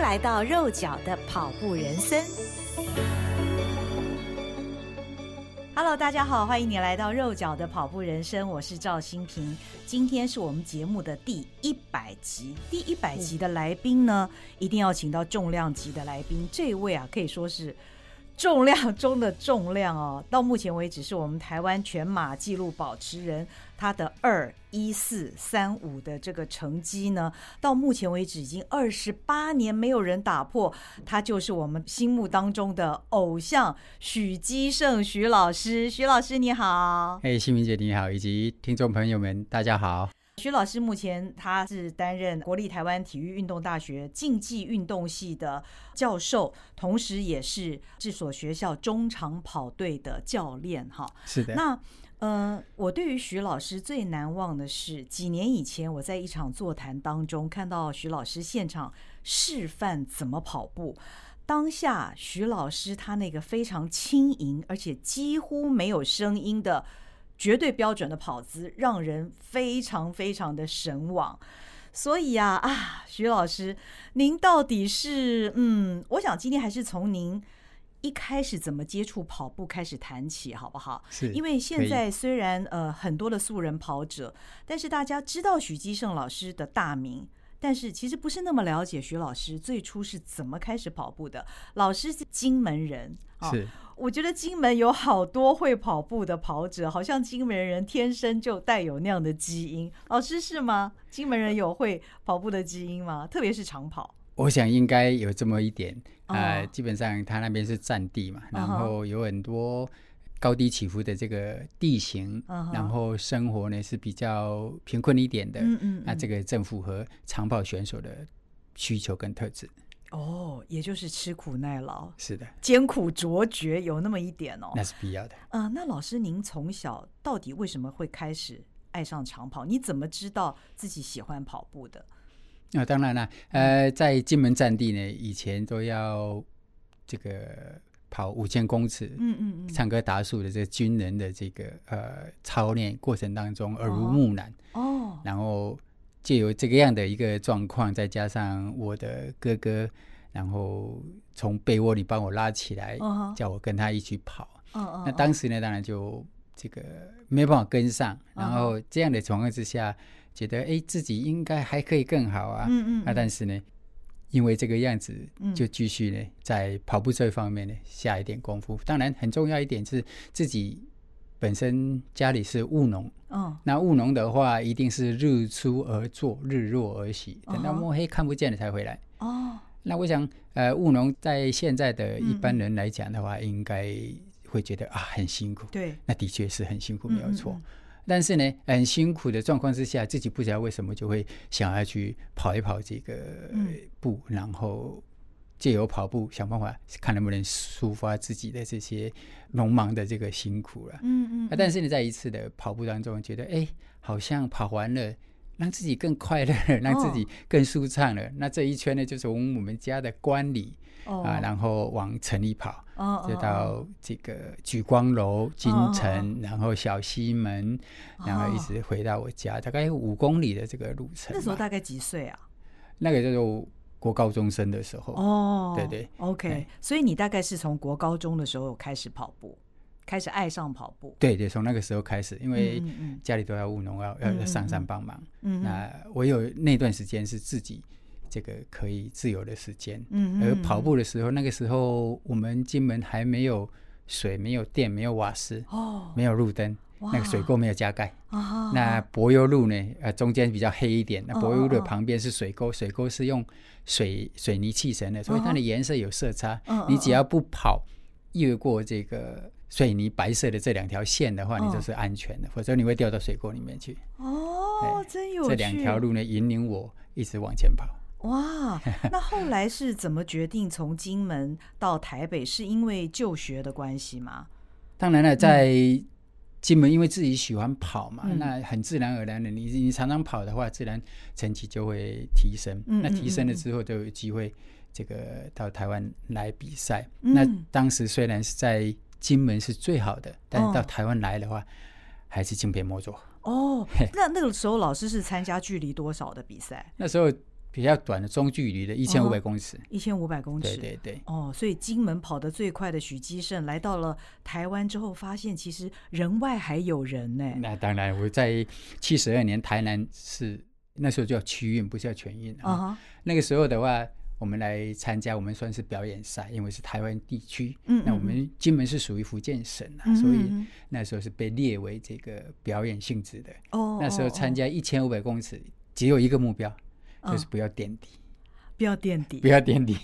来到肉脚的跑步人生。Hello，大家好，欢迎你来到肉脚的跑步人生，我是赵新平。今天是我们节目的第一百集，第一百集的来宾呢，一定要请到重量级的来宾。这位啊，可以说是。重量中的重量哦，到目前为止是我们台湾全马纪录保持人，他的二一四三五的这个成绩呢，到目前为止已经二十八年没有人打破，他就是我们心目当中的偶像许基胜许老师，许老师你好，嘿，新明姐你好，以及听众朋友们大家好。徐老师目前他是担任国立台湾体育运动大学竞技运动系的教授，同时也是这所学校中长跑队的教练。哈，是的。那嗯，我对于徐老师最难忘的是几年以前我在一场座谈当中看到徐老师现场示范怎么跑步，当下徐老师他那个非常轻盈而且几乎没有声音的。绝对标准的跑姿，让人非常非常的神往。所以啊啊，徐老师，您到底是嗯，我想今天还是从您一开始怎么接触跑步开始谈起，好不好？是。因为现在虽然呃很多的素人跑者，但是大家知道许基胜老师的大名。但是其实不是那么了解许老师最初是怎么开始跑步的。老师是金门人，是。我觉得金门有好多会跑步的跑者，好像金门人天生就带有那样的基因。老师是吗？金门人有会跑步的基因吗？特别是长跑。我想应该有这么一点。呃，基本上他那边是占地嘛，然后有很多。高低起伏的这个地形，uh. 然后生活呢是比较贫困一点的，嗯嗯，那这个正符合长跑选手的需求跟特质。哦、oh，也就是吃苦耐劳，是的，艰苦卓绝有那么一点哦，那是必要的。啊、uh，那老师您从小到底为什么会开始爱上长跑？你怎么知道自己喜欢跑步的？那、哦、当然了，呃，在金门战地呢，以前都要这个。跑五千公尺，嗯嗯嗯，唱歌达数的这个军人的这个呃操练过程当中耳濡目染哦，然后借由这个样的一个状况，再加上我的哥哥，然后从被窝里帮我拉起来，哦，叫我跟他一起跑，哦，那当时呢，当然就这个没办法跟上，然后这样的情况之下，觉得哎自己应该还可以更好啊，嗯嗯，啊但是呢。因为这个样子，就继续呢，在跑步这方面呢下一点功夫。当然，很重要一点是自己本身家里是务农，哦，那务农的话，一定是日出而作，日落而息，等到摸黑看不见了才回来。哦，那我想，呃，务农在现在的一般人来讲的话，应该会觉得啊很辛苦。对，那的确是很辛苦，没有错。但是呢，很辛苦的状况之下，自己不知道为什么就会想要去跑一跑这个步，嗯、然后借由跑步想办法看能不能抒发自己的这些农忙的这个辛苦了。嗯嗯，嗯。但是呢，在一次的跑步当中，觉得哎，好像跑完了，让自己更快乐，让自己更舒畅了。哦、那这一圈呢，就从我们家的观里。Oh. 啊，然后往城里跑，oh, 就到这个举光楼、金城，oh. 然后小西门，oh. 然后一直回到我家，大概有五公里的这个路程。那时候大概几岁啊？那个叫做国高中生的时候。哦、oh.，对对，OK。所以你大概是从国高中的时候开始跑步，开始爱上跑步。对对，从那个时候开始，因为家里都要务农，要要上山帮忙。嗯，那我有那段时间是自己。这个可以自由的时间，嗯，而跑步的时候，那个时候我们金门还没有水，没有电，没有瓦斯，哦，没有路灯，那个水沟没有加盖，哦，那柏油路呢？呃，中间比较黑一点，那柏油路的旁边是水沟，水沟是用水水泥砌成的，所以它的颜色有色差，哦，你只要不跑越过这个水泥白色的这两条线的话，哦，你就是安全的，否则你会掉到水沟里面去。哦，真有趣！这两条路呢，引领我一直往前跑。哇，那后来是怎么决定从金门到台北？是因为就学的关系吗？当然了，在金门，因为自己喜欢跑嘛，嗯、那很自然而然的，你你常常跑的话，自然成绩就会提升。嗯、那提升了之后，就有机会这个到台湾来比赛、嗯。那当时虽然是在金门是最好的，但是到台湾来的话，还是敬陪末座。哦，那那个时候老师是参加距离多少的比赛？那时候。比较短的中距离的一千五百公尺，一千五百公尺，对对对。哦，所以金门跑得最快的许基胜来到了台湾之后，发现其实人外还有人呢。那当然，我在七十二年台南是那时候叫区运，不是叫全运啊。Uh. 那个时候的话，我们来参加，我们算是表演赛，因为是台湾地区。嗯，嗯，那我们金门是属于福建省啊，所以那时候是被列为这个表演性质的。哦，那时候参加一千五百公尺，只有一个目标。就是不要垫底，不要垫底，不要垫底。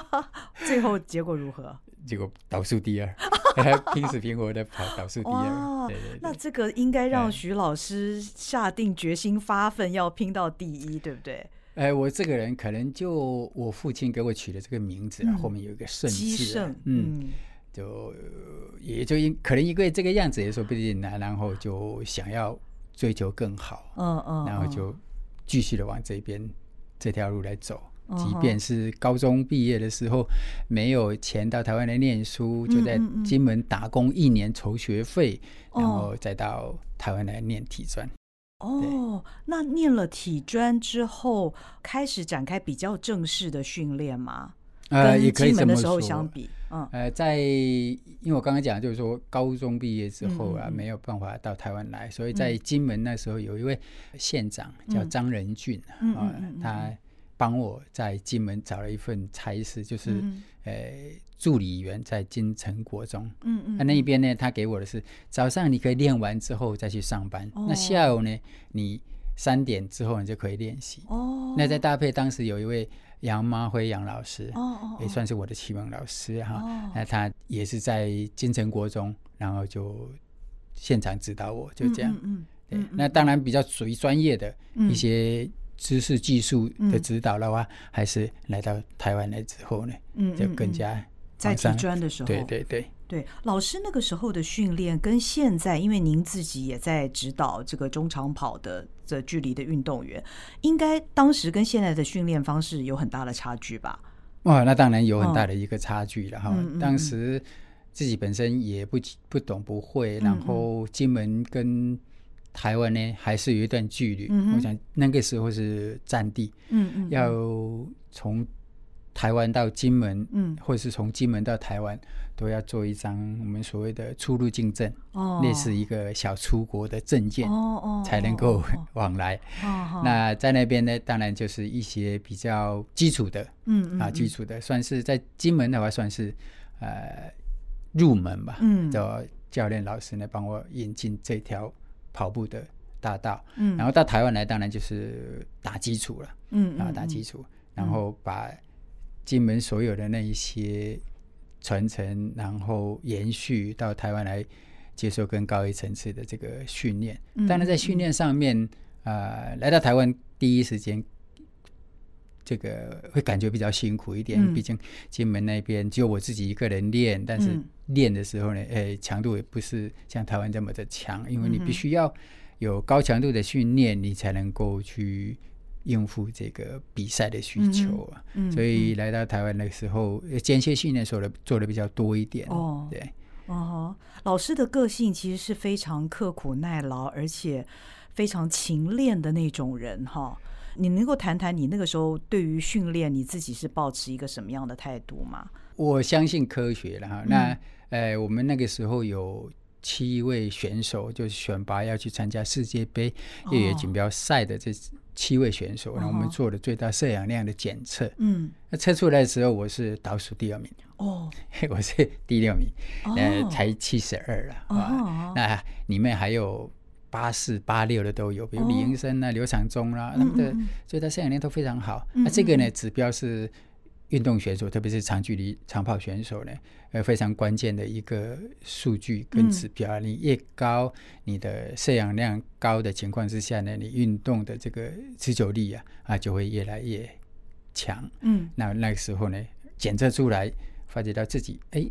最后结果如何？结果倒数第二，拼死拼活的跑倒数第二。对对对，那这个应该让徐老师下定决心发奋要拼到第一，对不对？哎，我这个人可能就我父亲给我取的这个名字，后面有一个胜字，嗯，就也就因可能因为这个样子也说不定呢，然后就想要追求更好，嗯嗯，然后就。继续的往这边这条路来走，即便是高中毕业的时候没有钱到台湾来念书，就在金门打工一年筹学费，然后再到台湾来念体专。哦，那念了体专之后，开始展开比较正式的训练吗？呃，也可以这么说。相比，嗯，呃，在因为我刚刚讲，就是说高中毕业之后啊，没有办法到台湾来，所以在金门那时候有一位县长叫张仁俊啊，他帮我在金门找了一份差事，就是呃助理员在金城国中。嗯嗯，那那一边呢，他给我的是早上你可以练完之后再去上班，那下午呢，你三点之后你就可以练习。哦，那再搭配当时有一位。杨妈辉杨老师哦，也算是我的启蒙老师哈。那他也是在金城国中，然后就现场指导我，就这样。嗯对，那当然比较属于专业的一些知识技术的指导的话，还是来到台湾来之后呢，就更加在体专的时候，对对对。对，老师那个时候的训练跟现在，因为您自己也在指导这个中长跑的这距离的运动员，应该当时跟现在的训练方式有很大的差距吧？哇，那当然有很大的一个差距了哈。哦、当时自己本身也不不懂不会，然后金门跟台湾呢还是有一段距离。我想那个时候是战地，嗯嗯，要从。台湾到金门，嗯，或者是从金门到台湾，都要做一张我们所谓的出入境证，哦，类似一个小出国的证件，哦哦，才能够 往来。哦，那在那边呢，当然就是一些比较基础的，嗯啊，基础的，算是在金门的话，算是呃入门吧，嗯，的教练老师呢，帮我引进这条跑步的大道，嗯，然后到台湾来，当然就是打基础了，嗯，然后打基础，然后把。金门所有的那一些传承，然后延续到台湾来接受更高一层次的这个训练。当然，在训练上面，呃，来到台湾第一时间，这个会感觉比较辛苦一点。毕竟金门那边只有我自己一个人练，但是练的时候呢，哎，强度也不是像台湾这么的强，因为你必须要有高强度的训练，你才能够去。应付这个比赛的需求啊，所以来到台湾那个时候，间歇训练做的做的比较多一点。哦，对，哦，老师的个性其实是非常刻苦耐劳，而且非常勤练的那种人哈。你能够谈谈你那个时候对于训练你自己是抱持一个什么样的态度吗？我相信科学了哈。嗯、那呃，我们那个时候有七位选手，就是选拔要去参加世界杯越野锦标赛的这。哦七位选手，然后我们做了最大摄氧量的检测。嗯，那测出来的时候，我是倒数第二名。哦，我是第六名，呃，才七十二了。啊，那里面还有八四、八六的都有，比如李英生啊、刘长忠啦，他们的最大摄氧量都非常好。那这个呢，指标是。运动选手，特别是长距离长跑选手呢，呃，非常关键的一个数据跟指标。嗯、你越高，你的摄氧量高的情况之下呢，你运动的这个持久力啊，啊，就会越来越强。嗯，那那个时候呢，检测出来，发觉到自己哎，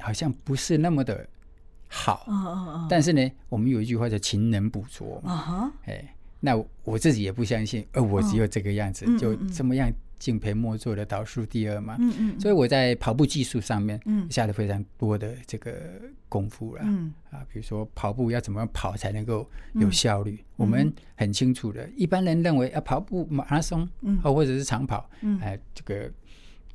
好像不是那么的好。哦哦哦。但是呢，我们有一句话叫“勤能补拙”嘛。啊哈。哎，那我自己也不相信，呃，我只有这个样子，就这么样。敬陪末座的倒数第二嘛。嗯嗯。所以我在跑步技术上面，嗯，下了非常多的这个功夫了。嗯啊，比如说跑步要怎么样跑才能够有效率？我们很清楚的，一般人认为啊，跑步马拉松，嗯，或者是长跑，嗯，哎，这个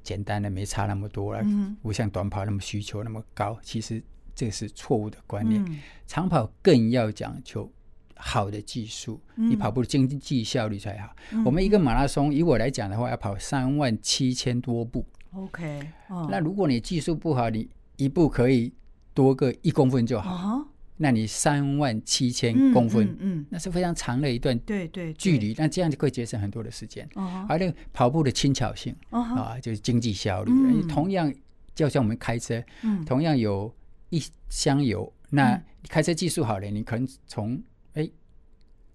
简单的没差那么多了，不像短跑那么需求那么高。其实这是错误的观念。长跑更要讲求。好的技术，你跑步的经济效率才好。嗯、我们一个马拉松，以我来讲的话，要跑三万七千多步。OK，那如果你技术不好，你一步可以多个一公分就好。Uh 那你三万七千公分，嗯，那是非常长的一段对对距离。那这样就会节省很多的时间。Uh 而那个跑步的轻巧性、uh 啊，就是经济效率。嗯、同样，就像我们开车，嗯、同样有一箱油，那开车技术好了，你可能从哎，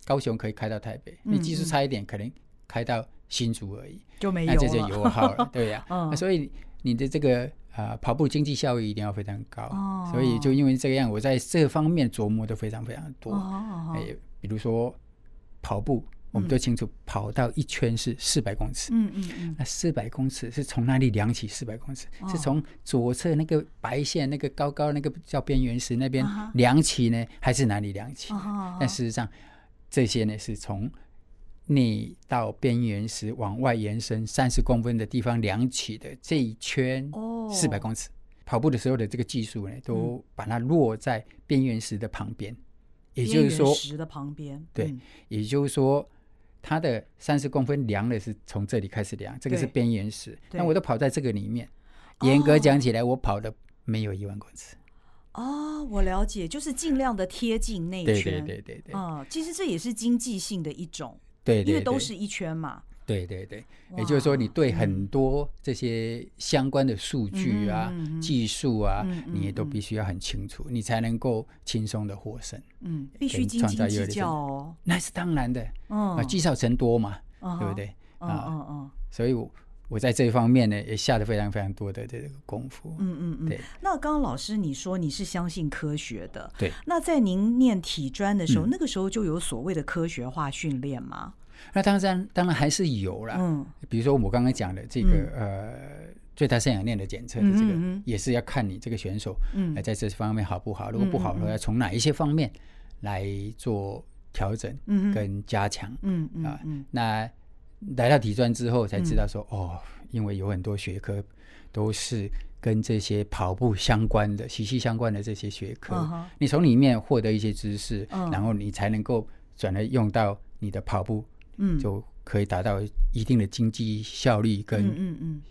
高雄可以开到台北，你技术差一点，可能开到新竹而已，就没有，那这就油耗了，对呀。那所以你的这个啊跑步经济效益一定要非常高，所以就因为这样，我在这方面琢磨的非常非常多。哎，比如说跑步，我们都清楚，跑到一圈是四百公尺，嗯嗯嗯，那四百公尺是从哪里量起？四百公尺是从左侧那个白线，那个高高那个叫边缘石那边量起呢，还是哪里量起？但事实上，这些呢是从内到边缘石往外延伸三十公分的地方量起的这一圈四百公尺。跑步的时候的这个技术呢，都把它落在边缘石的旁边，也就是说石的旁边，对，也就是说。它的三十公分量的是从这里开始量，这个是边缘石。那我都跑在这个里面，严格讲起来，我跑的没有一万公尺。哦，我了解，就是尽量的贴近内圈。对对对对对。啊，其实这也是经济性的一种。对，因为都是一圈嘛。对对对，也就是说，你对很多这些相关的数据啊、技术啊，你也都必须要很清楚，你才能够轻松的获胜。嗯，必须斤斤计较哦。那是当然的。嗯，积少成多嘛，对不对？啊，嗯嗯。所以我我在这一方面呢，也下了非常非常多的这个功夫。嗯嗯嗯。对。那刚刚老师你说你是相信科学的，对。那在您念体专的时候，那个时候就有所谓的科学化训练吗？那当然，当然还是有啦。嗯，比如说我刚刚讲的这个、嗯、呃最大摄氧量的检测的这个，也是要看你这个选手嗯在这方面好不好。嗯、如果不好的话，要从哪一些方面来做调整跟加强。嗯嗯啊，那来到体专之后才知道说、嗯、哦，因为有很多学科都是跟这些跑步相关的、息息相关的这些学科，嗯、你从里面获得一些知识，嗯、然后你才能够转而用到你的跑步。嗯，就可以达到一定的经济效率跟嗯嗯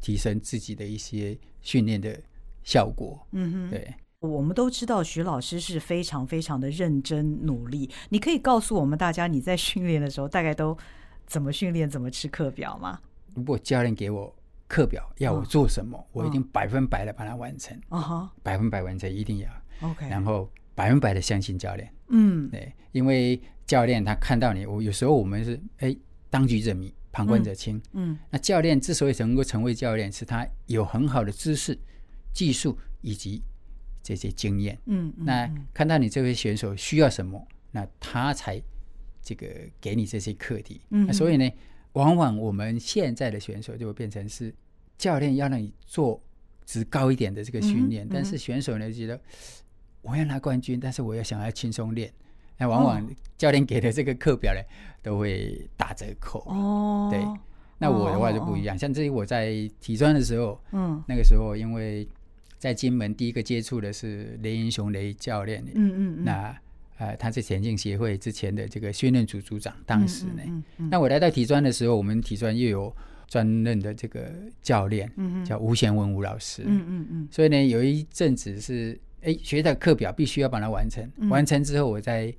提升自己的一些训练的效果。嗯哼，对，我们都知道徐老师是非常非常的认真努力。你可以告诉我们大家，你在训练的时候大概都怎么训练，怎么吃课表吗？如果教练给我课表要我做什么，我一定百分百的把它完成。啊哈，百分百完成一定要。OK，然后百分百的相信教练。嗯，对，因为。教练他看到你，我有时候我们是哎，当局者迷，旁观者清。嗯，嗯，那教练之所以能够成为教练，是他有很好的知识、技术以及这些经验。嗯，嗯，那看到你这位选手需要什么，那他才这个给你这些课题。嗯，那所以呢，往往我们现在的选手就会变成是教练要让你做值高一点的这个训练，嗯嗯，但是选手呢觉得我要拿冠军，但是我要想要轻松练。那往往教练给的这个课表呢，都会打折扣。哦，对，那我的话就不一样。像这里我在体专的时候，嗯，那个时候因为在金门第一个接触的是雷英雄雷教练，嗯嗯，那呃他是田径协会之前的这个训练组组长，当时呢，那我来到体专的时候，我们体专又有专任的这个教练，嗯叫吴贤文吴老师，嗯嗯嗯，所以呢有一阵子是。哎，学的课表必须要把它完成，嗯、完成之后我再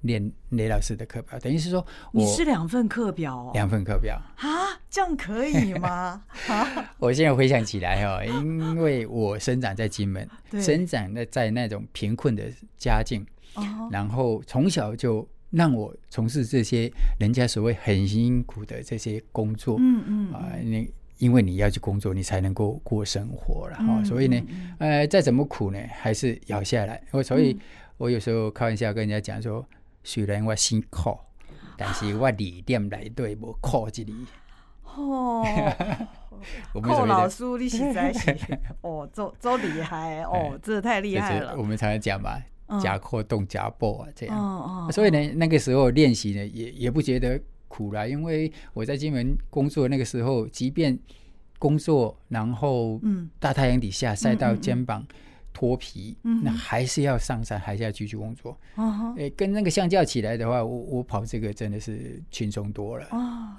练雷老师的课表，等于是说我，你是两份课表哦，两份课表。啊，这样可以吗？我现在回想起来哦，因为我生长在金门，生长在在那种贫困的家境，哦、然后从小就让我从事这些人家所谓很辛苦的这些工作，嗯嗯啊，你。因为你要去工作，你才能够过生活了哈。嗯、所以呢，呃，再怎么苦呢，还是咬下来。我所以，我有时候开玩笑跟人家讲说，虽然我辛苦，但是我理念来对我靠这里。哦，寇老师，你实在是 哦，周周厉害哦，真的太厉害了。我们常常讲嘛，夹阔动夹步啊，这样。所以呢，那个时候练习呢，也也不觉得苦啦，因为我在金门工作那个时候，即便工作，然后大太阳底下晒到肩膀。脱皮，那还是要上山，还是要继续工作。哎，跟那个相较起来的话，我我跑这个真的是轻松多了。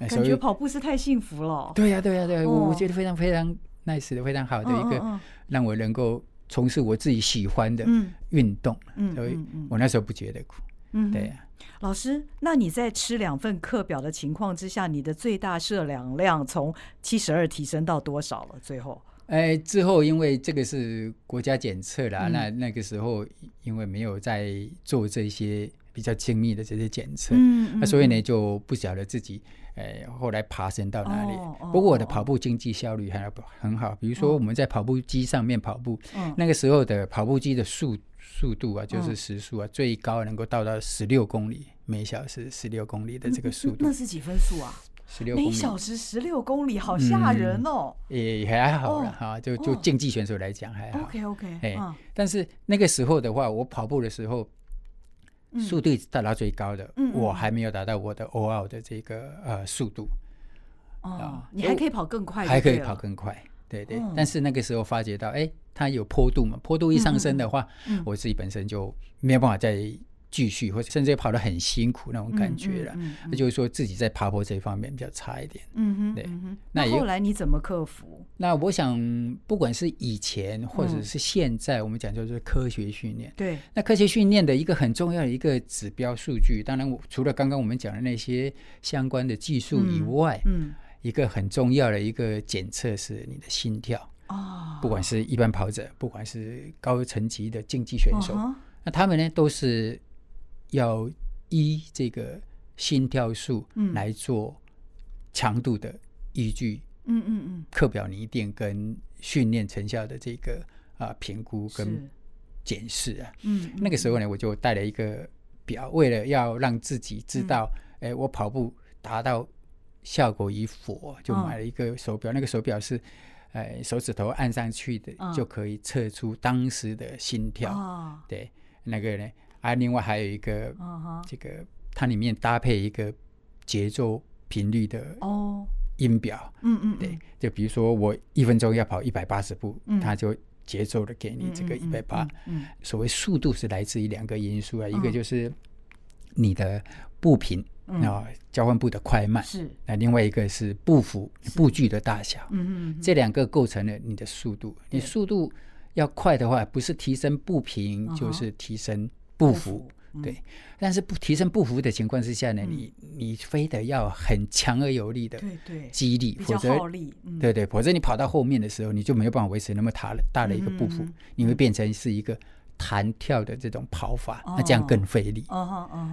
感觉跑步是太幸福了。对呀，对呀，对，我我觉得非常非常 nice 的，非常好的一个，让我能够从事我自己喜欢的运动。所以我那时候不觉得苦。嗯对呀。老师，那你在吃两份课表的情况之下，你的最大摄氧量从七十二提升到多少了？最后？哎，之后因为这个是国家检测啦，嗯、那那个时候因为没有在做这些比较精密的这些检测，嗯嗯、那所以呢就不晓得自己哎后来爬升到哪里。哦、不过我的跑步经济效率还很好，比如说我们在跑步机上面跑步，哦、那个时候的跑步机的速速度啊，就是时速啊，哦、最高能够到到十六公里每小时，十六公里的这个速度。那是几分速啊？十六每小时十六公里，好吓人哦！也还好了哈，就就竞技选手来讲还好。OK OK，哎，但是那个时候的话，我跑步的时候，速度达到最高的，我还没有达到我的 OL 的这个呃速度。哦，你还可以跑更快，还可以跑更快，对对。但是那个时候发觉到，哎，它有坡度嘛，坡度一上升的话，我自己本身就没有办法再。继续，或者甚至跑得很辛苦那种感觉了。那就是说自己在爬坡这一方面比较差一点。嗯哼，对。那后来你怎么克服？那我想，不管是以前或者是现在，我们讲就是科学训练。对。那科学训练的一个很重要的一个指标数据，当然我除了刚刚我们讲的那些相关的技术以外，嗯，一个很重要的一个检测是你的心跳。哦。不管是一般跑者，不管是高层级的竞技选手，那他们呢都是。要依这个心跳数来做强度的依据，嗯嗯嗯，课表拟定跟训练成效的这个啊评估跟检视啊，嗯，那个时候呢，我就带了一个表，为了要让自己知道，哎，我跑步达到效果与否，就买了一个手表，那个手表是，哎，手指头按上去的就可以测出当时的心跳，对，那个呢。啊，另外还有一个，这个它里面搭配一个节奏频率的哦。音表，嗯嗯，对，就比如说我一分钟要跑一百八十步，它就节奏的给你这个一百八。嗯，所谓速度是来自于两个因素啊，一个就是你的步频啊，交换步的快慢是，那另外一个是步幅步距的大小，嗯嗯，这两个构成了你的速度。你速度要快的话，不是提升步频，就是提升。步幅对，但是不提升步幅的情况之下呢，你你非得要很强而有力的激励，否则对对，否则你跑到后面的时候，你就没有办法维持那么大的大的一个步幅，你会变成是一个弹跳的这种跑法，那这样更费力。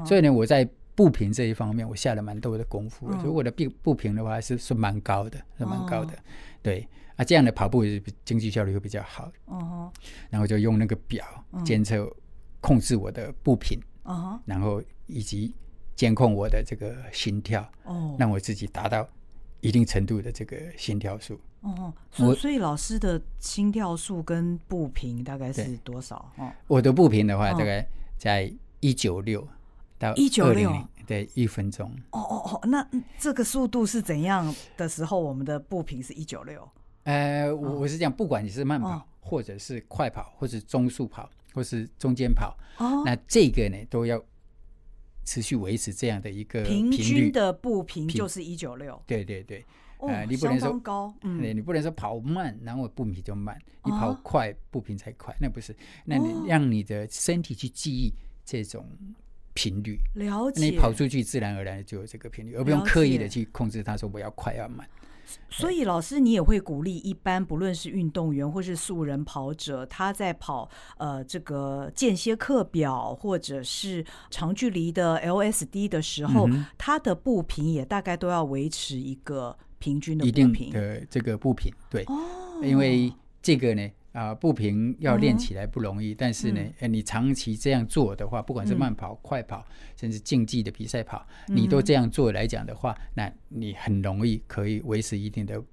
所以呢，我在步频这一方面，我下了蛮多的功夫，所以我的步步频的话是是蛮高的，是蛮高的。对啊，这样的跑步经济效率会比较好。哦然后就用那个表监测。控制我的步频，uh huh. 然后以及监控我的这个心跳，哦，oh. 让我自己达到一定程度的这个心跳数。哦、uh，所、所以老师的心跳数跟步频大概是多少？哦，oh. 我的步频的话，大概在一九六到一九六，对，一分钟。哦哦哦，那这个速度是怎样的时候，我们的步频是一九六？呃，我我是讲，不管你是慢跑，或者是快跑，或者是中速跑。或是中间跑，哦、那这个呢都要持续维持这样的一个平均的步频就是一九六，对对对，呃，你不能说高，嗯，你不能说跑慢，然后步频就慢，你跑快步频才快，那不是，那你让你的身体去记忆这种频率，了解，你跑出去自然而然就有这个频率，而不用刻意的去控制它，说我要快要慢。所以，老师，你也会鼓励一般不论是运动员或是素人跑者，他在跑呃这个间歇课表或者是长距离的 LSD 的时候，嗯、他的步频也大概都要维持一个平均的步频。的这个步频，对，哦、因为这个呢，啊，步频要练起来不容易，嗯、但是呢，嗯、你长期这样做的话，不管是慢跑、嗯、快跑，甚至竞技的比赛跑，你都这样做来讲的话，嗯、那你很容易可以维持一定的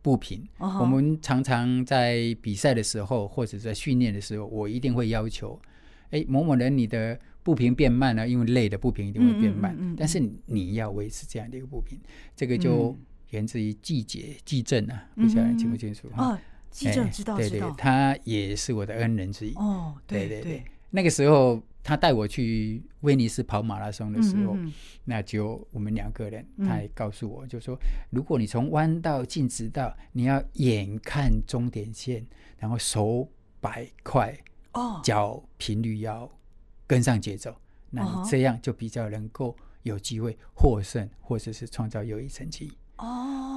步频。哦、我们常常在比赛的时候，或者在训练的时候，我一定会要求，哎，某某人你的步频变慢了，因为累的步频一定会变慢，但是你要维持这样的一个步频，这个就源自于季节季正啊，不晓得清不清楚哈？对对，他也是我的恩人之一。哦，对对对，那个时候他带我去威尼斯跑马拉松的时候，那就我们两个人，他也告诉我，就说如果你从弯道进直道，你要眼看终点线，然后手摆快，哦，脚频率要跟上节奏，那你这样就比较能够有机会获胜，或者是创造优异成绩。哦，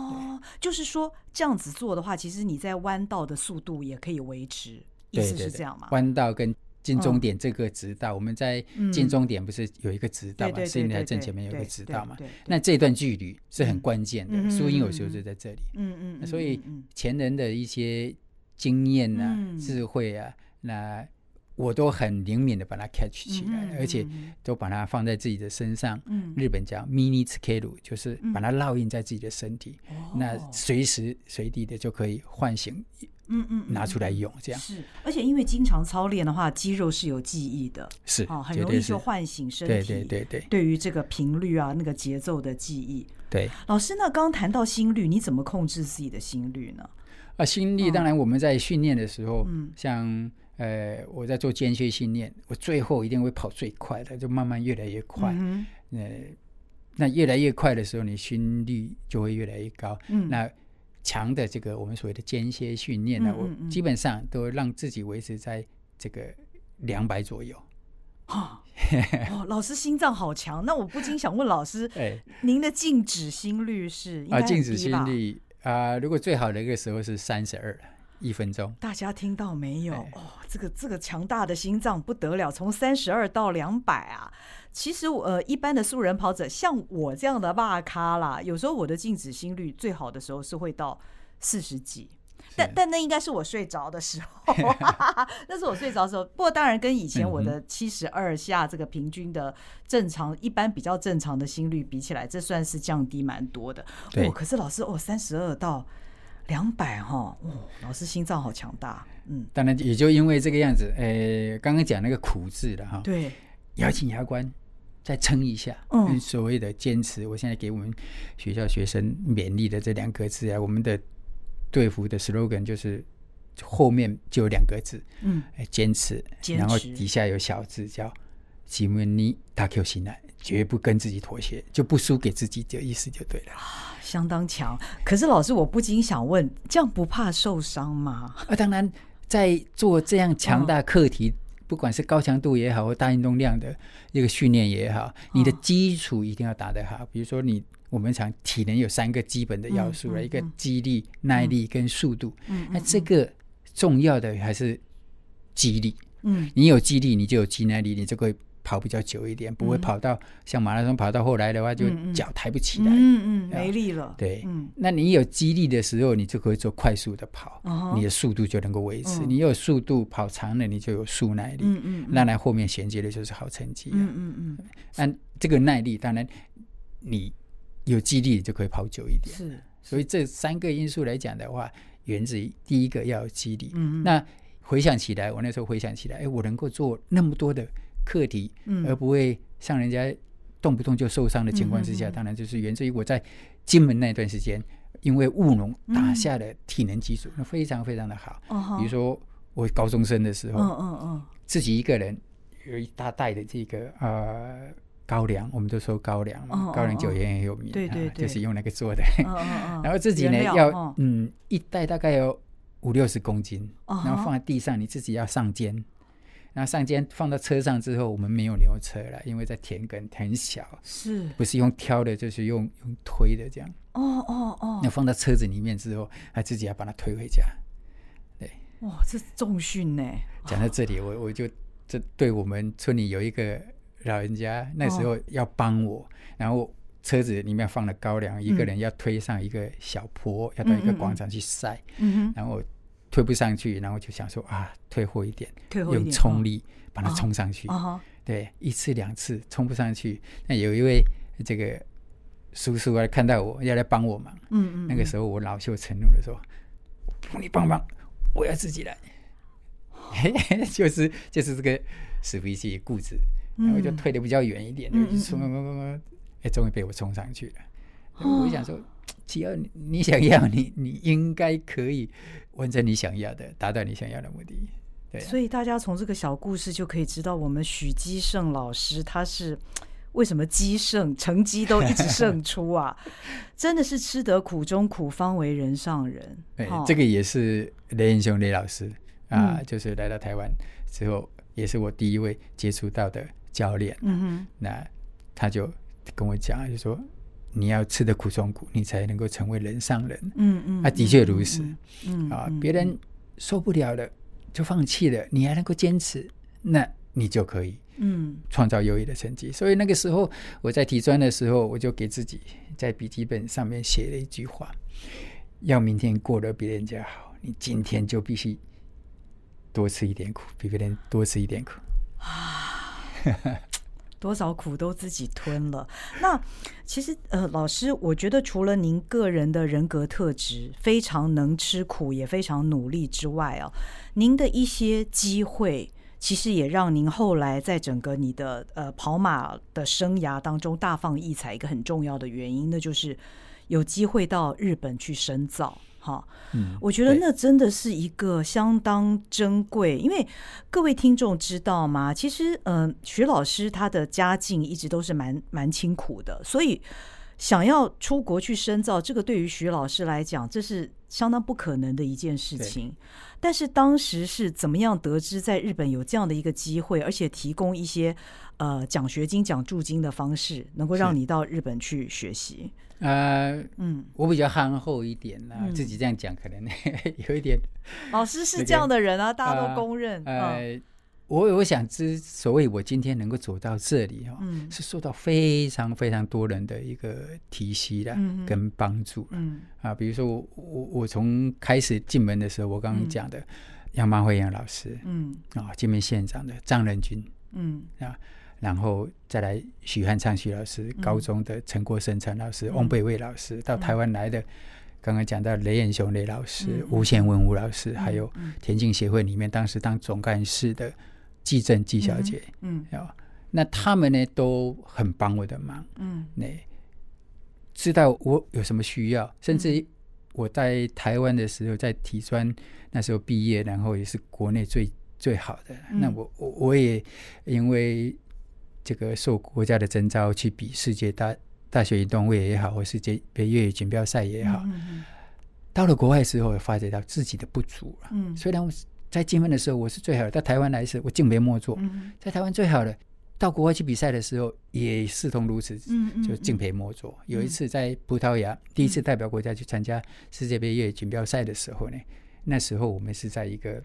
就是说这样子做的话，其实你在弯道的速度也可以维持，意思是这样吗？弯道跟进终点这个直道，我们在进终点不是有一个直道嘛？是因为正前面有一个直道嘛？那这段距离是很关键的，输赢有时候就在这里。嗯嗯，所以前人的一些经验啊、智慧啊，那。我都很灵敏的把它 catch 起来，而且都把它放在自己的身上。日本叫 mini tsukeru，就是把它烙印在自己的身体，那随时随地的就可以唤醒，嗯嗯，拿出来用这样。是，而且因为经常操练的话，肌肉是有记忆的，是哦，很容易就唤醒身体。对对对对，对于这个频率啊，那个节奏的记忆。对，老师，那刚刚谈到心率，你怎么控制自己的心率呢？啊，心率当然我们在训练的时候，像。呃，我在做间歇训练，我最后一定会跑最快的，就慢慢越来越快。嗯哼，呃，那越来越快的时候，你心率就会越来越高。嗯，那强的这个我们所谓的间歇训练呢，嗯嗯嗯，我基本上都让自己维持在这个两百左右。哦，哦，老师心脏好强。那我不禁想问老师，哎，您的静止心率是啊？静止心率啊，呃，如果最好的一个时候是三十二。一分钟，大家听到没有？哦，这个这个强大的心脏不得了，从三十二到两百啊！其实呃，一般的素人跑者，像我这样的大咖啦，有时候我的静止心率最好的时候是会到四十几，但但那应该是我睡着的时候，那是我睡着的时候。不过当然跟以前我的七十二下这个平均的正常、一般比较正常的心率比起来，这算是降低蛮多的。哦，可是老师哦，三十二到。两百哈，哦，老师心脏好强大，嗯，当然也就因为这个样子，呃，刚刚讲那个苦字的哈，对，咬紧牙关再撑一下，嗯，所谓的坚持，我现在给我们学校学生勉励的这两个字啊，我们的队服的 slogan 就是后面就有两个字，嗯，坚持，然后底下有小字叫“吉姆尼大 Q 心来”，绝不跟自己妥协，就不输给自己的意思就对了。相当强，可是老师，我不禁想问，这样不怕受伤吗？啊，当然，在做这样强大课题，哦、不管是高强度也好，或大运动量的一个训练也好，你的基础一定要打得好。哦、比如说你，我们讲体能有三个基本的要素了，嗯嗯嗯、一个肌力、耐力跟速度。嗯，那这个重要的还是肌力。嗯，你有肌力，你就有肌耐力，你就会。跑比较久一点，不会跑到像马拉松跑到后来的话，就脚抬不起来，嗯嗯，没力了。对，那你有肌力的时候，你就可以做快速的跑，你的速度就能够维持。你有速度跑长了，你就有速耐力，嗯嗯，那来后面衔接的就是好成绩，嗯嗯嗯。那这个耐力，当然你有肌力就可以跑久一点。是，所以这三个因素来讲的话，源自于第一个要有肌力。嗯嗯。那回想起来，我那时候回想起来，哎，我能够做那么多的。课题，而不会像人家动不动就受伤的情况之下，当然就是源自于我在金门那段时间，因为务农打下的体能基础，那非常非常的好。比如说我高中生的时候，自己一个人有一大袋的这个呃高粱，我们都说高粱嘛，高粱酒也很有名，对对，就是用那个做的。然后自己呢要嗯。一袋大概有五六十公斤，然后放在地上，你自己要上肩。那上肩放到车上之后，我们没有牛车了，因为在田埂很小，是不是用挑的，就是用用推的这样。哦哦哦。那放到车子里面之后，还自己要把它推回家。对。哇，这是重训呢。讲到这里，我我就这对我们村里有一个老人家，那时候要帮我，然后车子里面放了高粱，一个人要推上一个小坡，要到一个广场去晒。嗯哼。然后。推不上去，然后就想说啊，退后一点，退后一点，用冲力把它冲上去。哦、对，一次两次冲不上去，那有一位这个叔叔来看到我要来帮我忙。嗯，嗯嗯。那个时候我恼羞成怒的说：“你帮忙，我要自己来。嘿嘿” 就是就是这个死脾气固执，然后就退的比较远一点，嗯、就冲冲冲冲，哎，终于被我冲上去了。我想说，只要你想要，你你应该可以完成你想要的，达到你想要的目的。对啊，所以大家从这个小故事就可以知道，我们许基胜老师他是为什么基胜成绩都一直 胜出啊？真的是吃得苦中苦，方为人上人。对，这个也是雷英雄雷老师啊，嗯、就是来到台湾之后，也是我第一位接触到的教练。嗯哼，那他就跟我讲，就说。你要吃的苦中苦，你才能够成为人上人。嗯嗯，啊，的确如此。嗯啊，别人受不了了就放弃了，你还能够坚持，那你就可以嗯创造优异的成绩。所以那个时候我在体专的时候，我就给自己在笔记本上面写了一句话：要明天过得比人家好，你今天就必须多吃一点苦，比别人多吃一点苦啊。多少苦都自己吞了。那其实，呃，老师，我觉得除了您个人的人格特质非常能吃苦，也非常努力之外啊，您的一些机会，其实也让您后来在整个你的呃跑马的生涯当中大放异彩。一个很重要的原因，那就是有机会到日本去深造。哈，嗯，我觉得那真的是一个相当珍贵，因为各位听众知道吗？其实，嗯、呃，徐老师他的家境一直都是蛮蛮清苦的，所以想要出国去深造，这个对于徐老师来讲，这是相当不可能的一件事情。但是当时是怎么样得知在日本有这样的一个机会，而且提供一些呃奖学金、奖助金的方式，能够让你到日本去学习？呃，嗯，我比较憨厚一点啦，嗯、自己这样讲可能 有一点。老师是这样的人啊，这个、大家都公认。呃，呃我我想之所以我今天能够走到这里哈，嗯、是受到非常非常多人的一个提携的跟帮助。嗯。啊，比如说我我我从开始进门的时候，我刚刚讲的杨麻慧杨老师，嗯。啊，金门县长的张仁军，嗯。啊。然后再来许汉昌许老师，高中的陈国生陈老师，翁北魏老师，到台湾来的，刚刚讲到雷彦雄雷老师，吴宪文吴老师，还有田径协会里面当时当总干事的季正季小姐，嗯，那他们呢都很帮我的忙，嗯，那知道我有什么需要，甚至我在台湾的时候，在体专那时候毕业，然后也是国内最最好的，那我我我也因为。这个受国家的征召去比世界大大学运动会也好，或世界杯越野锦标赛也好，嗯嗯、到了国外之后，发觉到自己的不足了。嗯，虽然我在金门的时候我是最好的，到台湾来时我敬陪末座，嗯、在台湾最好的，到国外去比赛的时候也视同如此，嗯、就敬陪末座。嗯、有一次在葡萄牙，嗯、第一次代表国家去参加世界杯越野锦标赛的时候呢，那时候我们是在一个。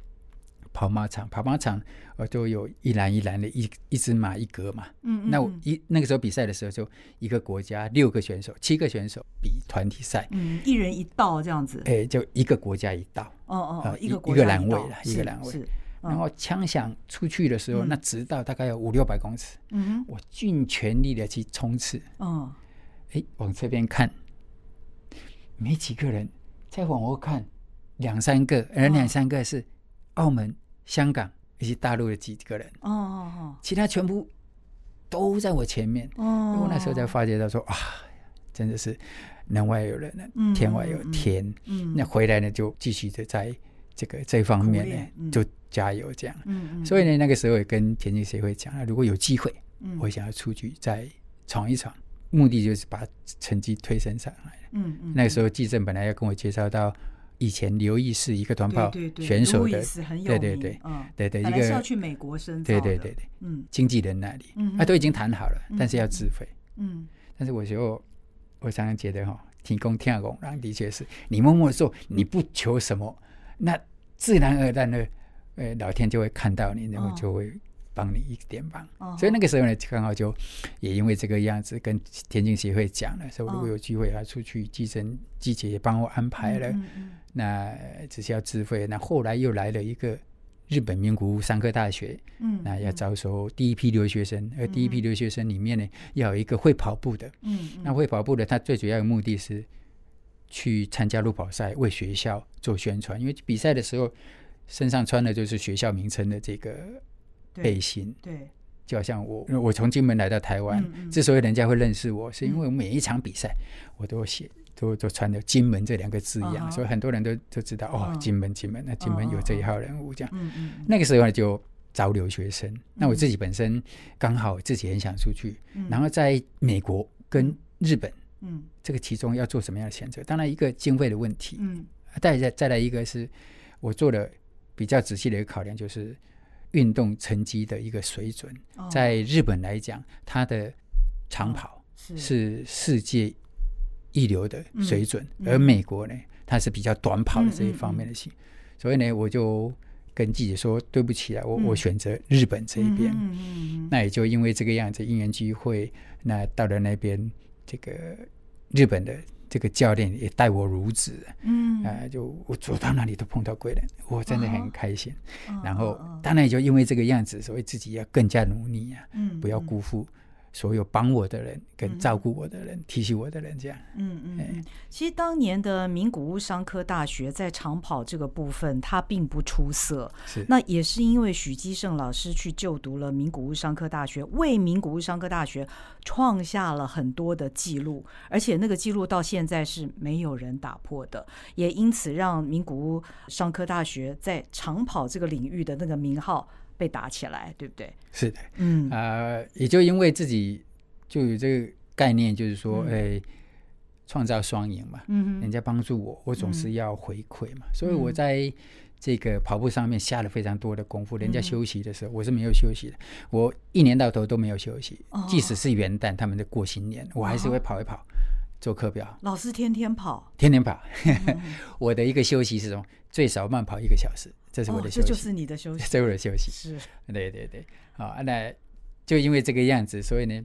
跑马场，跑马场，呃，都有一栏一栏的一一只马一格嘛。嗯，嗯，那我一那个时候比赛的时候，就一个国家六个选手，七个选手比团体赛。嗯，一人一道这样子。哎，就一个国家一道。哦哦，呃、一个一个栏位了，一个栏位。然后枪响出去的时候，那直到大概有五六百公尺。嗯，我尽全力的去冲刺。嗯。哎，往这边看，没几个人；再往后看，两三个，而两三个是。澳门、香港以及大陆的几个人，哦哦哦，其他全部都在我前面。哦，我那时候才发觉到说啊，真的是人外有人，天外有天。嗯，那回来呢，就继续的在这个这方面呢，就加油这样。嗯，所以呢，那个时候也跟田径协会讲了，如果有机会，我想要出去再闯一闯，目的就是把成绩推升上来。嗯嗯，那个时候季正本来要跟我介绍到。以前刘易是一个短跑选手的，对对对，对对一个要去美国深造，对对对对，嗯，经纪人那里，他都已经谈好了，但是要自费，嗯，但是我就我常常觉得哈，提供天公，然后的确是你默默做，你不求什么，那自然而然的，呃，老天就会看到你，然后就会帮你一点忙。哦、所以那个时候呢，刚好就也因为这个样子，跟田径协会讲了，说如果有机会啊出去，寄生季姐也帮我安排了，嗯嗯嗯那只需要自费。那后来又来了一个日本名古屋商科大学，嗯，那要招收第一批留学生，而第一批留学生里面呢，要有一个会跑步的，嗯，那会跑步的，他最主要的目的是去参加路跑赛，为学校做宣传，因为比赛的时候。身上穿的就是学校名称的这个背心，对，对就好像我我从金门来到台湾，之所以人家会认识我，是因为我每一场比赛我都写都都穿的金门这两个字一样，嗯、所以很多人都都知道、嗯、哦，金门金门，那金门有这一号人物这样。那个时候呢，就招留学生。嗯、那我自己本身刚好自己很想出去，嗯、然后在美国跟日本，嗯，这个其中要做什么样的选择？当然一个经费的问题，嗯，再再再来一个是我做了。比较仔细的一个考量就是运动成绩的一个水准，在日本来讲，它的长跑是。世界一流的水准，而美国呢，它是比较短跑的这一方面的性，所以呢，我就跟记者说对不起啊，我我选择日本这一边，那也就因为这个样子因缘机会，那到了那边这个日本的。这个教练也待我如子，嗯，啊、呃，就我走到哪里都碰到贵人，我真的很开心。哦、然后，当然也就因为这个样子，所以自己要更加努力啊，嗯，不要辜负。所有帮我的人，跟照顾我的人，嗯、提醒我的人，这样。嗯嗯。嗯其实当年的名古屋商科大学在长跑这个部分，它并不出色。是。那也是因为许基胜老师去就读了名古屋商科大学，为名古屋商科大学创下了很多的记录，而且那个记录到现在是没有人打破的，也因此让名古屋商科大学在长跑这个领域的那个名号。被打起来，对不对？是的，嗯。啊、呃，也就因为自己就有这个概念，就是说，哎、嗯，创造双赢嘛，嗯，人家帮助我，我总是要回馈嘛，嗯、所以我在这个跑步上面下了非常多的功夫。嗯、人家休息的时候，我是没有休息的，我一年到头都没有休息，哦、即使是元旦，他们在过新年，我还是会跑一跑，做课表。老师天天跑，天天跑，嗯、我的一个休息是从最少慢跑一个小时。这是我的休息，哦、这就是你的休息，这是我的休息。是，对对对，好，那就因为这个样子，所以呢，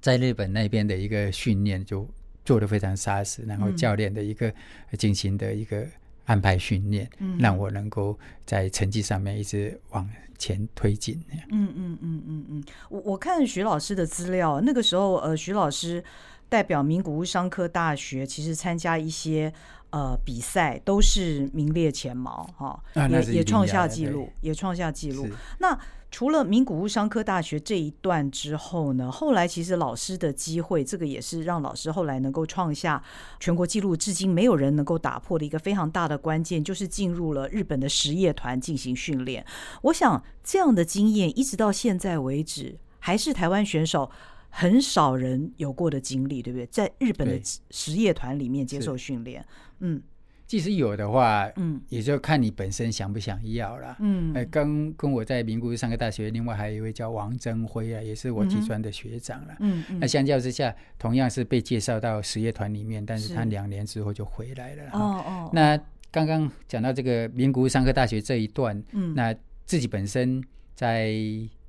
在日本那边的一个训练就做的非常扎实，然后教练的一个进行的一个安排训练，嗯、让我能够在成绩上面一直往前推进。嗯嗯嗯嗯嗯，我我看徐老师的资料，那个时候呃，徐老师代表名古屋商科大学，其实参加一些。呃，比赛都是名列前茅哈，也也创下纪录，也创下纪录。那除了名古屋商科大学这一段之后呢，后来其实老师的机会，这个也是让老师后来能够创下全国纪录，至今没有人能够打破的一个非常大的关键，就是进入了日本的实业团进行训练。我想这样的经验一直到现在为止，还是台湾选手很少人有过的经历，对不对？在日本的实业团里面接受训练。嗯，即使有的话，嗯，也就看你本身想不想要了。嗯，呃，跟跟我在名古屋商科大学，另外还有一位叫王增辉啊，也是我体专的学长了。嗯嗯，那相较之下，同样是被介绍到实业团里面，但是他两年之后就回来了。哦哦，那刚刚讲到这个名古屋商科大学这一段，嗯，那自己本身在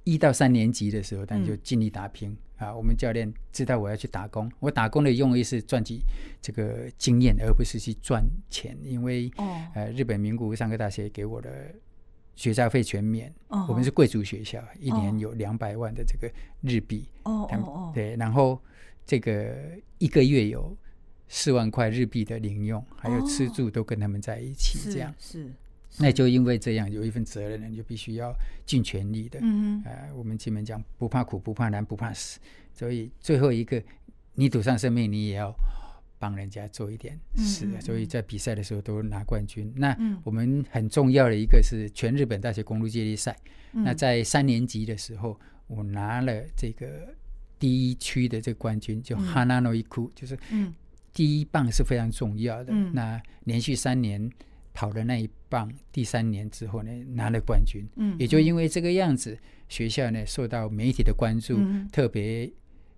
一到三年级的时候，但就尽力打拼。啊，我们教练知道我要去打工，我打工的用意是赚取这个经验，而不是去赚钱。因为、哦、呃，日本名古屋商科大学给我的学杂费全免，哦、我们是贵族学校，一年有两百万的这个日币。哦他们哦，对，然后这个一个月有四万块日币的零用，还有吃住都跟他们在一起，这样、哦、是。是那就因为这样有一份责任，你就必须要尽全力的。嗯哼呃，我们前面讲不怕苦，不怕难，不怕死。所以最后一个，你赌上生命，你也要帮人家做一点事。嗯嗯嗯，所以在比赛的时候都拿冠军。那我们很重要的一个是全日本大学公路接力赛。嗯、那在三年级的时候，我拿了这个第一区的这个冠军，就哈纳诺伊库，就是第一棒是非常重要的。嗯、那连续三年。跑了那一棒，第三年之后呢，拿了冠军。嗯，也就因为这个样子，学校呢受到媒体的关注，嗯、特别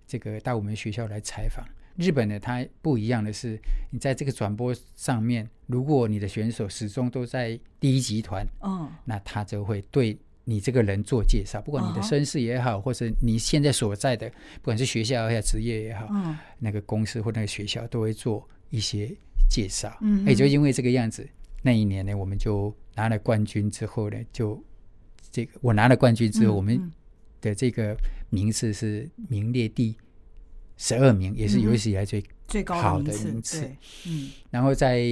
这个到我们学校来采访。日本呢，它不一样的是，你在这个转播上面，如果你的选手始终都在第一集团，哦，那他就会对你这个人做介绍，不管你的身世也好，uh. 或者你现在所在的，不管是学校也好，职业也好，uh huh. 那个公司或那个学校都会做一些介绍。嗯、uh，也、就因为这个样子，那一年呢，我们就拿了冠军之后呢，就这个我拿了冠军之后，uh. 我们的这个名次是名列第十二名，也是有史以来最最高的名次。嗯，然后在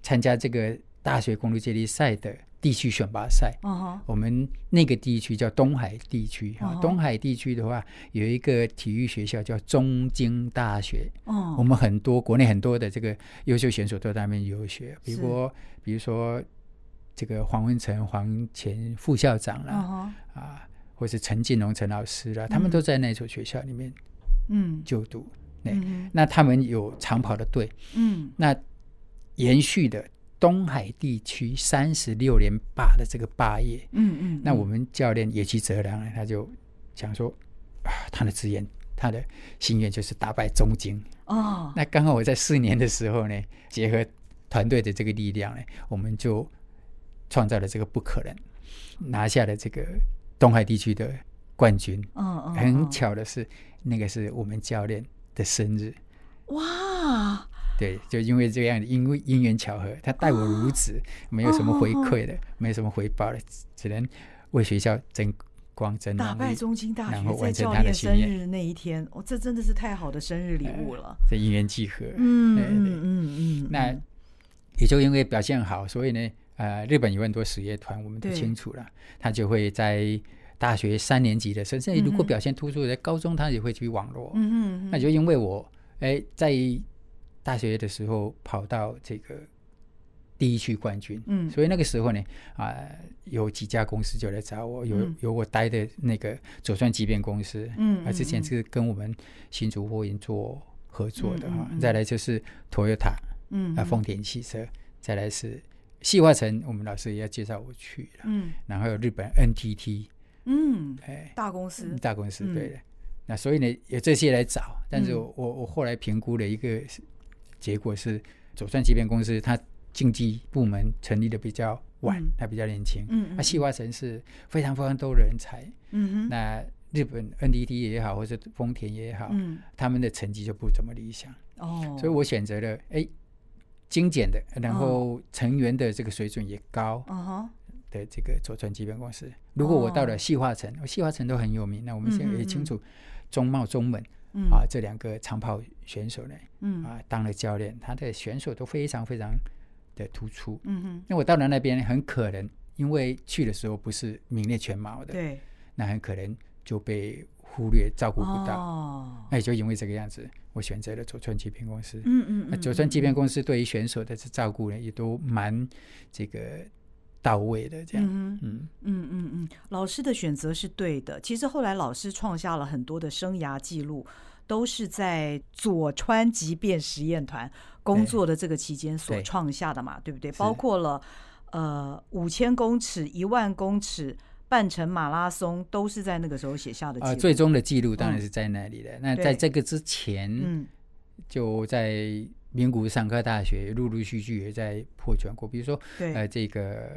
参加这个大学公路接力赛的。地区选拔赛，uh. 我们那个地区叫东海地区。Uh huh. 东海地区的话，有一个体育学校叫中京大学。Uh huh. 我们很多国内很多的这个优秀选手都在那边游学，比如说，比如说这个黄文成、黄前副校长啦，uh. 啊，或是陈进龙陈老师啦，他们都在那所学校里面嗯就读。嗯、uh，huh. 那他们有长跑的队，嗯、uh，huh. 那延续的。东海地区三十六连霸的这个霸业，嗯嗯，那我们教练野崎哲郎呢，他就想说啊，他的志愿，他的心愿就是打败中京哦。那刚好我在四年的时候呢，结合团队的这个力量呢，我们就创造了这个不可能，拿下了这个东海地区的冠军。嗯嗯，很巧的是，那个是我们教练的生日。哇！对，就因为这样的，因为因缘巧合，他待我如此，没有什么回馈的，哦、没有什么回报的，只能为学校争光争打败中京大学，在教练生日那一天，哦，这真的是太好的生日礼物了。这因缘际合，嗯嗯嗯嗯，那也就因为表现好，所以呢，呃，日本有很多实业团，我们都清楚了，他就会在大学三年级的时候，甚至如果表现突出的，在高中他也会去网络。嗯嗯，那就因为我，哎，在。大学的时候跑到这个第一区冠军，嗯，所以那个时候呢，啊、呃，有几家公司就来找我，有有我待的那个左川机变公司，嗯，啊，之前是跟我们新竹货运做合作的哈，再来就是 Toyota，嗯，啊，丰田汽车，再来是细化成，我们老师也要介绍我去了，嗯，然后有日本 NTT，嗯，哎，大公司，大公司，对的，嗯、那所以呢，有这些来找，但是我、嗯、我我后来评估了一个。结果是左川机变公司，它经纪部门成立的比较晚，它、嗯、比较年轻。嗯，那，细化城是非常非常多人才。嗯哼，那日本 NDT 也好，或者丰田也好，嗯，他们的成绩就不怎么理想。哦，所以我选择了哎精简的，然后成员的这个水准也高。的这个左川机变公司。如果我到了细化城，细化城都很有名，那我们现在也清楚中茂、中门。嗯、啊，这两个长跑选手呢，嗯、啊，当了教练，他的选手都非常非常的突出。嗯哼，那我到了那边，很可能因为去的时候不是名列前茅的，对，那很可能就被忽略、照顾不到。哦，那也就因为这个样子，我选择了佐川机变公司。嗯嗯，那佐川机变公司对于选手的照顾呢，也都蛮这个。到位的这样，嗯嗯嗯嗯嗯，老师的选择是对的。其实后来老师创下了很多的生涯记录，都是在佐川急便实验团工作的这个期间所创下的嘛，对，对不对？包括了呃五千公尺、一万公尺、半程马拉松，都是在那个时候写下的记录。呃，最终的记录当然是在那里的。嗯、那在这个之前，嗯，就在。名古屋商科大学陆陆续续也在破全国，比如说，呃，这个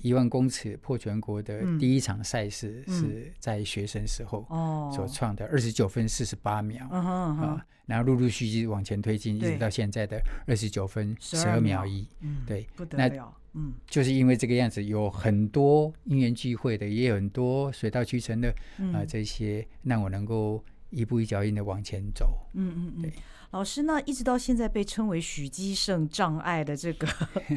一万公尺破全国的第一场赛事是在学生时候所创的二十九分四十八秒啊，然后陆陆续续往前推进，一直到现在的二十九分十二秒。一，对，不得了，嗯，就是因为这个样子，有很多因缘聚会的，也有很多水到渠成的啊，这些让我能够一步一脚印的往前走，嗯嗯嗯，对。老师呢，一直到现在被称为许基胜障碍的这个，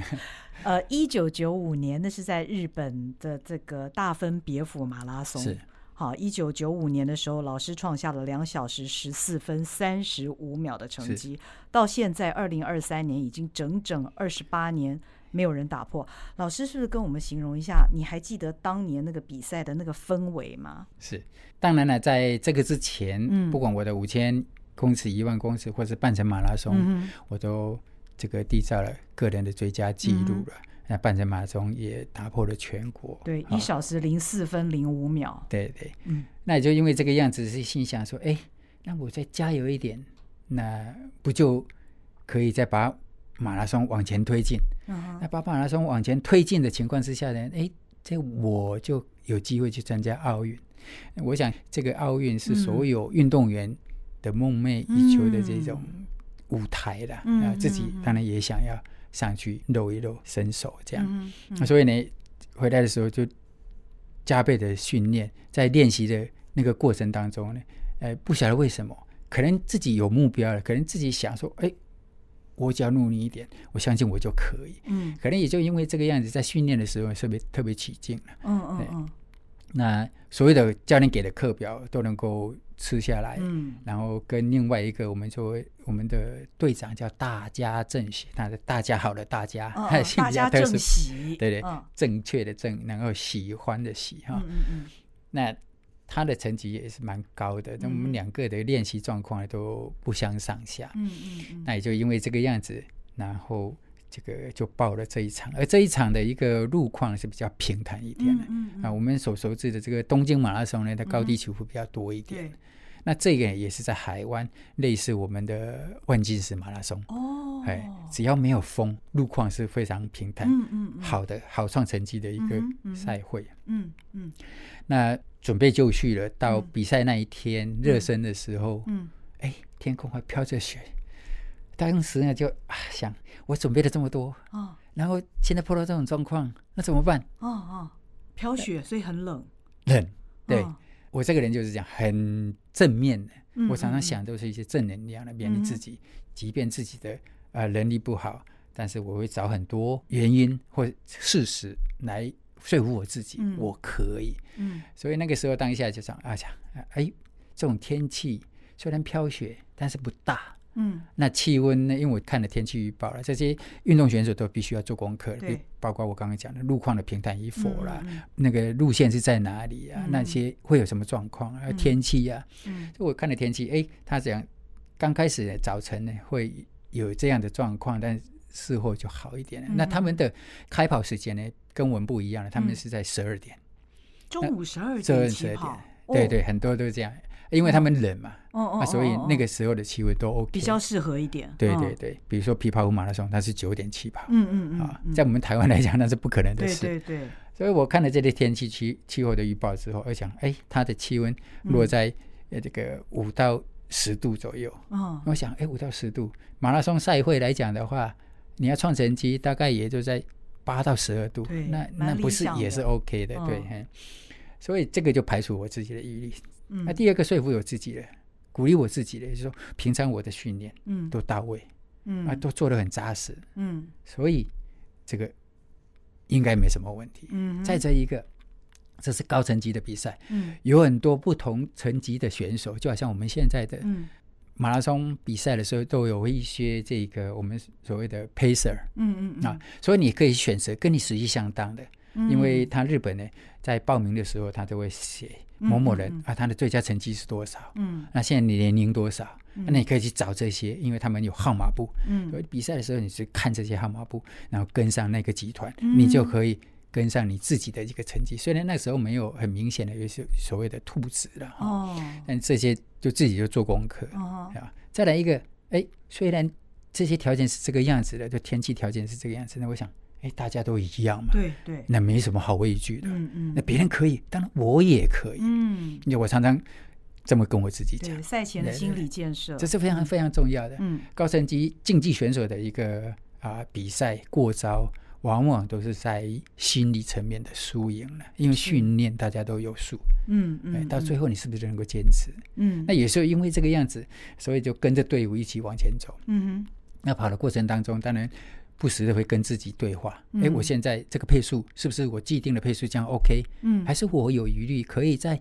呃，一九九五年那是在日本的这个大分别府马拉松。是，好，一九九五年的时候，老师创下了两小时十四分三十五秒的成绩。到现在二零二三年，已经整整二十八年没有人打破。老师是不是跟我们形容一下？你还记得当年那个比赛的那个氛围吗？是，当然了，在这个之前，嗯，不管我的五千。公尺、一万公尺，或是半程马拉松，嗯、我都这个缔造了个人的最佳纪录了。嗯、那半程马拉松也打破了全国，对，一小时零四分零五秒。对对，嗯，那也就因为这个样子，是心想说，哎，那我再加油一点，那不就可以再把马拉松往前推进？嗯、那把马拉松往前推进的情况之下呢，哎，这我就有机会去参加奥运。我想，这个奥运是所有运动员的梦寐以求的这种舞台了。嗯、啊，自己当然也想要上去露一露身手，这样。嗯嗯、所以呢，回来的时候就加倍的训练，在练习的那个过程当中呢，呃，不晓得为什么，可能自己有目标了，可能自己想说，哎。我只要努力一点，我相信我就可以。嗯，可能也就因为这个样子，在训练的时候特别特别起劲了。嗯嗯嗯。那所有的教练给的课表都能够吃下来。嗯。然后跟另外一个我们说我们的队长叫大家正喜，他的大家好的大家，哦、大家正喜，对对，哦、正确的正，然后喜欢的喜哈。嗯嗯嗯。那。他的成绩也是蛮高的，那我们两个的练习状况都不相上下。嗯嗯嗯。那也就因为这个样子，然后这个就报了这一场，而这一场的一个路况是比较平坦一点的。嗯嗯。啊，我们所熟知的这个东京马拉松呢，它高低起伏比较多一点。那这个也是在海湾，类似我们的万金石马拉松。哦。哎，只要没有风，路况是非常平坦。嗯嗯。好的，好创成绩的一个赛会。嗯嗯。那。准备就绪了，到比赛那一天热身的时候，嗯，哎，天空还飘着雪。当时呢，就啊想，我准备了这么多，哦，然后现在碰到这种状况，那怎么办？哦哦，飘雪，所以很冷。冷，对，我这个人就是这样，很正面的。我常常想都是一些正能量的，勉励自己，即便自己的呃能力不好，但是我会找很多原因或事实来。说服我自己，嗯、我可以。嗯，所以那个时候当下就想啊想，哎，这种天气虽然飘雪，但是不大。嗯，那气温呢？因为我看了天气预报了，这些运动选手都必须要做功课，对，包括我刚刚讲的路况的平坦与否啦，嗯、那个路线是在哪里啊？嗯、那些会有什么状况啊？天气呀、啊？嗯，我看了天气，哎，他讲刚开始的早晨呢会有这样的状况，但事后就好一点了。嗯、那他们的开跑时间呢？跟我们不一样了，他们是在十二点，中午十二点起跑，对对，很多都是这样，因为他们冷嘛，哦所以那个时候的气温都 OK，比较适合一点。对对对，比如说琵琶湖马拉松，它是九点起跑，嗯嗯嗯，啊，在我们台湾来讲那是不可能的事，对对。所以我看了这些天气气气候的预报之后，我想，哎，它的气温落在呃这个五到十度左右，哦，我想，哎，五到十度，马拉松赛会来讲的话，你要创成绩，大概也就在。八到十二度，那那不是也是 OK 的，对，所以这个就排除我自己的疑虑。那第二个说服我自己的，鼓励我自己的，就是说平常我的训练，嗯，都到位，嗯，啊，都做得很扎实，嗯，所以这个应该没什么问题。嗯，再这一个，这是高层级的比赛，嗯，有很多不同层级的选手，就好像我们现在的，嗯。马拉松比赛的时候都有一些这个我们所谓的 pacer，嗯嗯，嗯。啊，所以你可以选择跟你实际相当的，嗯、因为他日本呢在报名的时候他都会写某某人、嗯嗯、啊他的最佳成绩是多少，嗯，那现在你年龄多少，嗯、那你可以去找这些，因为他们有号码布，嗯，所以比赛的时候你是看这些号码布，然后跟上那个集团，嗯、你就可以。跟上你自己的一个成绩，虽然那时候没有很明显的有些所谓的兔子了哦，但这些就自己就做功课哦。再来一个，哎，虽然这些条件是这个样子的，就天气条件是这个样子，那我想，哎，大家都一样嘛，对对，那没什么好畏惧的，嗯嗯，那别人可以，当然我也可以，嗯，因为我常常这么跟我自己讲，赛前的心理建设，这是非常非常重要的，嗯，高成绩竞技选手的一个啊比赛过招。往往都是在心理层面的输赢了，因为训练大家都有数，嗯嗯，到最后你是不是能够坚持？嗯，那也是因为这个样子，所以就跟着队伍一起往前走。嗯哼，那跑的过程当中，当然不时的会跟自己对话。哎，我现在这个配速是不是我既定的配速这样 OK？嗯，还是我有余力可以再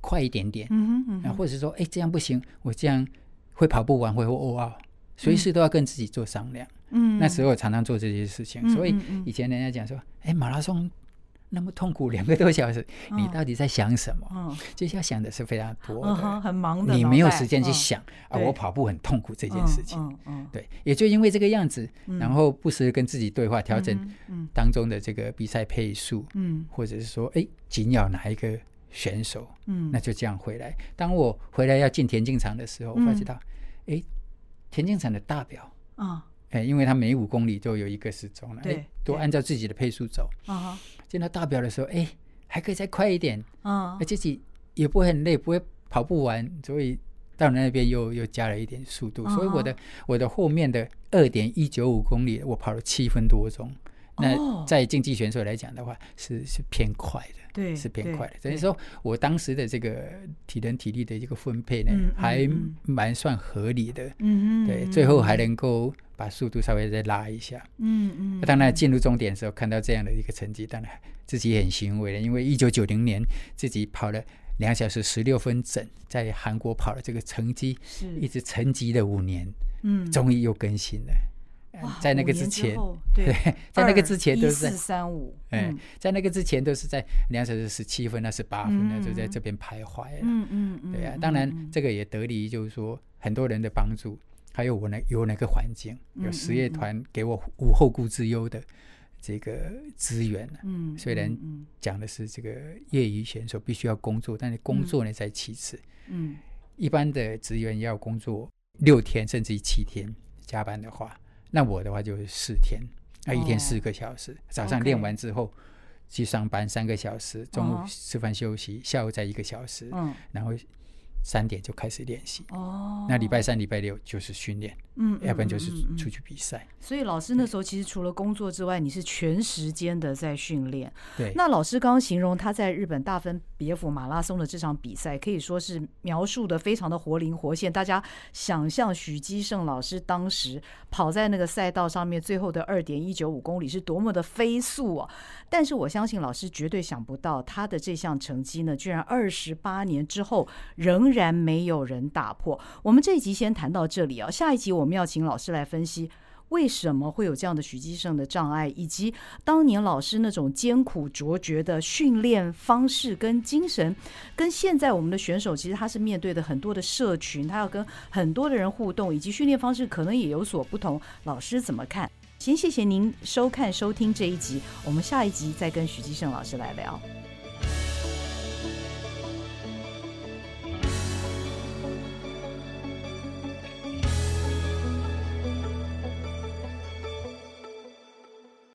快一点点？嗯嗯，啊，或者是说，哎，这样不行，我这样会跑不完，会哦哦，随时都要跟自己做商量。嗯，那时候我常常做这些事情，嗯、所以以前人家讲说，哎、马拉松那么痛苦，两个多小时，哦、你到底在想什么？嗯、哦，就要想的是非常多的，哦、很忙的，你没有时间去想、哦、啊，我跑步很痛苦这件事情。嗯嗯，对，也就因为这个样子，嗯、然后不时跟自己对话，调整当中的这个比赛配速，嗯，或者是说，哎、欸，紧咬哪一个选手，嗯，那就这样回来。当我回来要进田径场的时候，我发觉到，哎、欸，田径场的大表啊。哦哎，因为他每五公里都有一个时钟了，对，都按照自己的配速走。啊哈，见到大表的时候，哎，还可以再快一点，嗯，而自己也不会很累，不会跑不完，所以到那边又又加了一点速度，所以我的我的后面的二点一九五公里，我跑了七分多钟。那在竞技选手来讲的话，是是偏快的，对，是偏快的。等于说我当时的这个体能体力的一个分配呢，还蛮算合理的。嗯嗯，对，最后还能够把速度稍微再拉一下。嗯嗯。当然进入终点的时候，看到这样的一个成绩，当然自己很欣慰的，因为一九九零年自己跑了两小时十六分整，在韩国跑了这个成绩，是一直沉寂了五年，嗯，终于又更新了。在那个之前，对，在那个之前都是在四三五，哎，在那个之前都是在两小时十七分二，十八分啊，就在这边徘徊。嗯嗯嗯，对啊，当然这个也得力于就是说很多人的帮助，还有我那有那个环境，有实业团给我无后顾之忧的这个资源。嗯，虽然讲的是这个业余选手必须要工作，但是工作呢在其次。嗯，一般的职员要工作六天甚至于七天加班的话。那我的话就是四天，那一天四个小时，早上练完之后去上班三个小时，中午吃饭休息，下午再一个小时，然后三点就开始练习。哦，那礼拜三、礼拜六就是训练。嗯，要不然就是出去比赛。所以老师那时候其实除了工作之外，你是全时间的在训练。对。那老师刚刚形容他在日本大分别府马拉松的这场比赛，可以说是描述的非常的活灵活现。大家想象许基胜老师当时跑在那个赛道上面，最后的二点一九五公里是多么的飞速啊！但是我相信老师绝对想不到，他的这项成绩呢，居然二十八年之后仍然没有人打破。我们这一集先谈到这里啊，下一集我们。我们要请老师来分析为什么会有这样的许基胜的障碍，以及当年老师那种艰苦卓绝的训练方式跟精神，跟现在我们的选手其实他是面对的很多的社群，他要跟很多的人互动，以及训练方式可能也有所不同。老师怎么看？先谢谢您收看收听这一集，我们下一集再跟许基胜老师来聊。